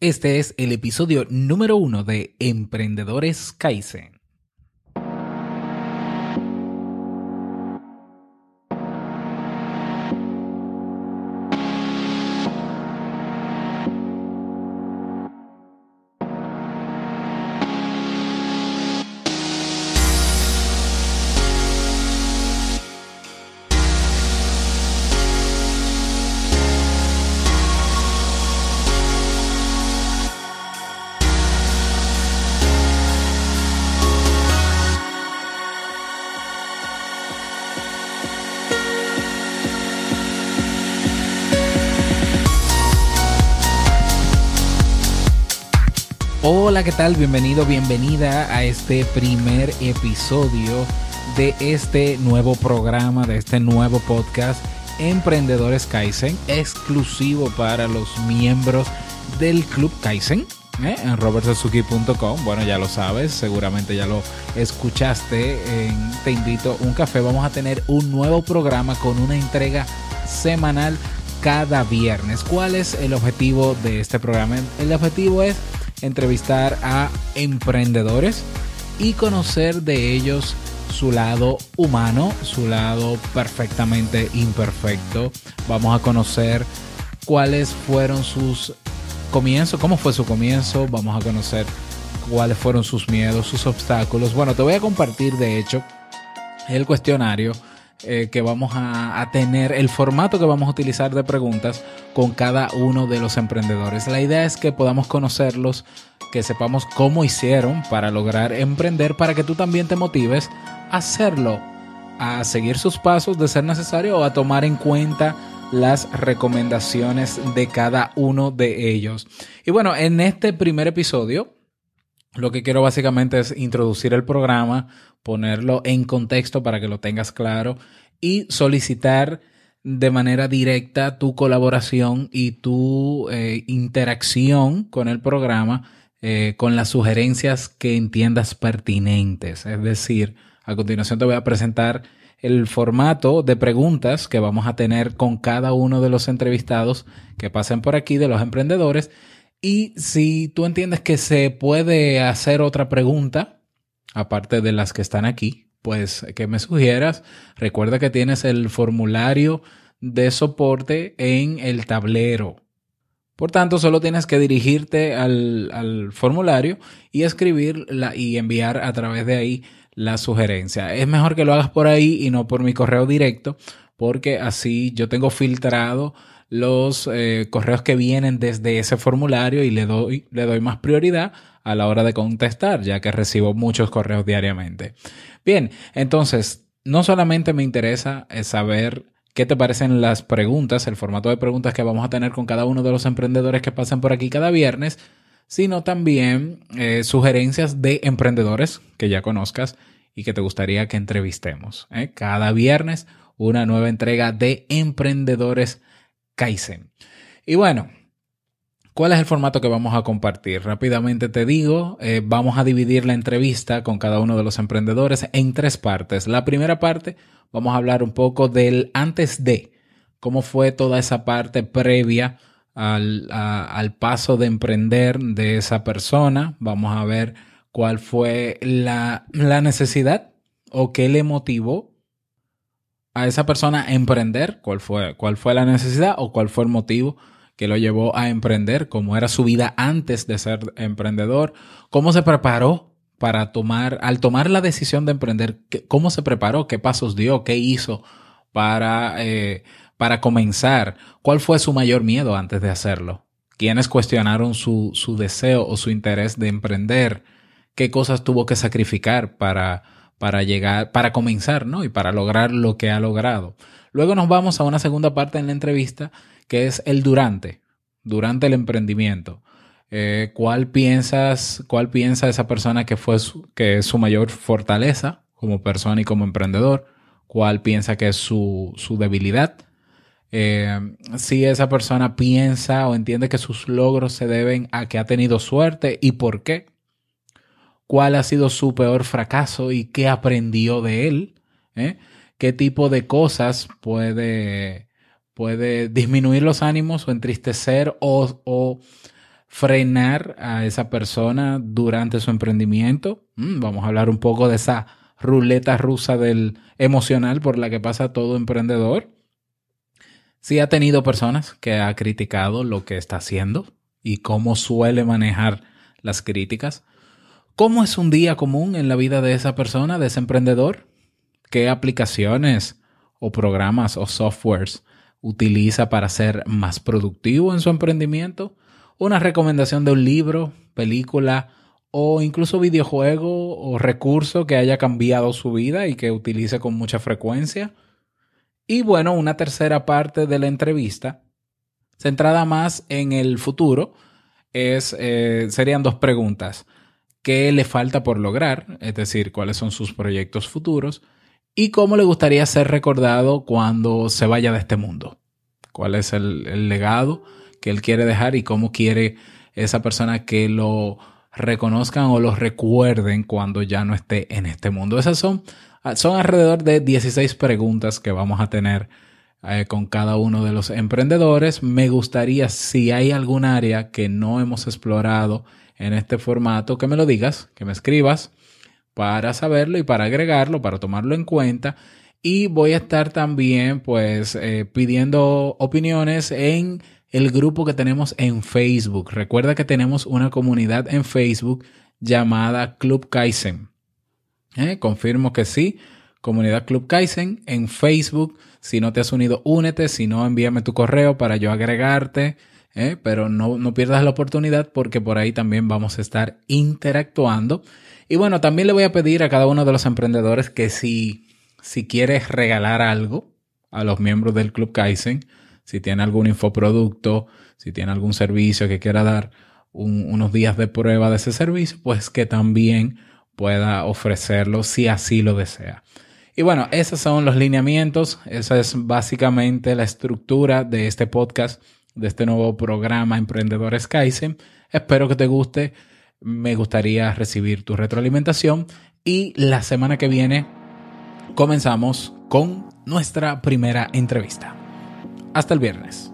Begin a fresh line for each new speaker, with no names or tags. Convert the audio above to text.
Este es el episodio número uno de Emprendedores Kaizen. Hola, ¿qué tal? Bienvenido, bienvenida a este primer episodio de este nuevo programa, de este nuevo podcast Emprendedores Kaizen, exclusivo para los miembros del Club Kaizen. ¿eh? En robertsuzuki.com, bueno ya lo sabes, seguramente ya lo escuchaste Te invito a un café, vamos a tener un nuevo programa con una entrega semanal cada viernes. ¿Cuál es el objetivo de este programa? El objetivo es entrevistar a emprendedores y conocer de ellos su lado humano, su lado perfectamente imperfecto. Vamos a conocer cuáles fueron sus comienzos, cómo fue su comienzo, vamos a conocer cuáles fueron sus miedos, sus obstáculos. Bueno, te voy a compartir de hecho el cuestionario eh, que vamos a, tener, el formato que vamos a utilizar de preguntas con cada uno de los emprendedores. La idea es que podamos conocerlos, que sepamos cómo hicieron para lograr emprender, para que tú también te motives a hacerlo, a seguir sus pasos de ser necesario o a tomar en cuenta las recomendaciones de cada uno de ellos. Y bueno, en este primer episodio, lo que quiero básicamente es introducir el programa, ponerlo en contexto para que lo tengas claro y solicitar de manera directa tu colaboración y tu eh, interacción con el programa eh, con las sugerencias que entiendas pertinentes. Es decir, a continuación te voy a presentar el formato de preguntas que vamos a tener con cada uno de los entrevistados que pasen por aquí, de los emprendedores. Y si tú entiendes que se puede hacer otra pregunta, aparte de las que están aquí, pues que me sugieras. Recuerda que tienes el formulario de soporte en el tablero. Por tanto, solo tienes que dirigirte al, formulario y escribir y enviar a través de ahí la sugerencia. Es mejor que lo hagas por ahí y no por mi correo directo, porque así yo tengo filtrado los eh, correos que vienen desde ese formulario y le doy, le doy más prioridad a la hora de contestar, ya que recibo muchos correos diariamente. Bien, entonces, no solamente me interesa eh, saber qué te parecen las preguntas, el formato de preguntas que vamos a tener con cada uno de los emprendedores que pasan por aquí cada viernes, sino también eh, sugerencias de emprendedores que ya conozcas y que te gustaría que entrevistemos. Cada viernes una nueva entrega de Emprendedores Kaizen. Y bueno, ¿Cuál es el formato que vamos a compartir? Rápidamente te digo, eh, vamos a dividir la entrevista con cada uno de los emprendedores en tres partes. La primera parte, vamos a hablar un poco del antes de, cómo fue toda esa parte previa al, al paso de emprender de esa persona. Vamos a ver cuál fue la, la necesidad o qué le motivó a esa persona emprender, cuál fue, cuál fue la necesidad o cuál fue el motivo que lo llevó a emprender, cómo era su vida antes de ser emprendedor, cómo se preparó para tomar, al tomar la decisión de emprender, cómo se preparó, qué pasos dio, qué hizo para, eh, para comenzar, cuál fue su mayor miedo antes de hacerlo, quiénes cuestionaron su, su deseo o su interés de emprender, qué cosas tuvo que sacrificar para, para llegar, para comenzar, ¿no? Y para lograr lo que ha logrado. Luego nos vamos a una segunda parte en la entrevista que es el durante, durante el emprendimiento. Eh, ¿Cuál piensas, cuál piensa esa persona que fue que es su mayor fortaleza como persona y como emprendedor? ¿Cuál piensa que es su, su debilidad? Eh, si esa persona piensa o entiende que sus logros se deben a que ha tenido suerte y por qué. ¿Cuál ha sido su peor fracaso y qué aprendió de él? ¿Eh? ¿Qué tipo de cosas puede puede disminuir los ánimos o entristecer o, frenar a esa persona durante su emprendimiento. Mm, vamos a hablar un poco de esa ruleta rusa del emocional por la que pasa todo emprendedor. Sí ha tenido personas que ha criticado lo que está haciendo y cómo suele manejar las críticas. ¿Cómo es un día común en la vida de esa persona, de ese emprendedor? ¿Qué aplicaciones o programas o softwares utiliza para ser más productivo en su emprendimiento? Una recomendación de un libro, película o incluso videojuego o recurso que haya cambiado su vida y que utilice con mucha frecuencia. Y bueno, una tercera parte de la entrevista, centrada más en el futuro, es, eh, serían dos preguntas. ¿Qué le falta por lograr? Es decir, cuáles son sus proyectos futuros y cómo le gustaría ser recordado cuando se vaya de este mundo. ¿Cuál es el, legado que él quiere dejar y cómo quiere esa persona que lo reconozcan o los recuerden cuando ya no esté en este mundo. Esas son, son alrededor de 16 preguntas que vamos a tener eh, con cada uno de los emprendedores. Me gustaría, si hay algún área que no hemos explorado en este formato, que me lo digas, que me escribas para saberlo y para agregarlo, para tomarlo en cuenta. Y voy a estar también pues eh, pidiendo opiniones en el grupo que tenemos en Facebook. Recuerda que tenemos una comunidad en Facebook llamada Club Kaizen. ¿Eh? Confirmo que sí. Comunidad Club Kaizen en Facebook. Si no te has unido, únete. Si no, envíame tu correo para yo agregarte. ¿Eh? Pero no, no pierdas la oportunidad porque por ahí también vamos a estar interactuando. Y bueno, también le voy a pedir a cada uno de los emprendedores que si, si quieres regalar algo a los miembros del Club Kaizen, si tiene algún infoproducto, si tiene algún servicio que quiera dar unos días de prueba de ese servicio, pues que también pueda ofrecerlo si así lo desea. Y bueno, esos son los lineamientos, esa es básicamente la estructura de este podcast, de este nuevo programa Emprendedores Kaizen. Espero que te guste, me gustaría recibir tu retroalimentación y la semana que viene comenzamos con nuestra primera entrevista. Hasta el viernes.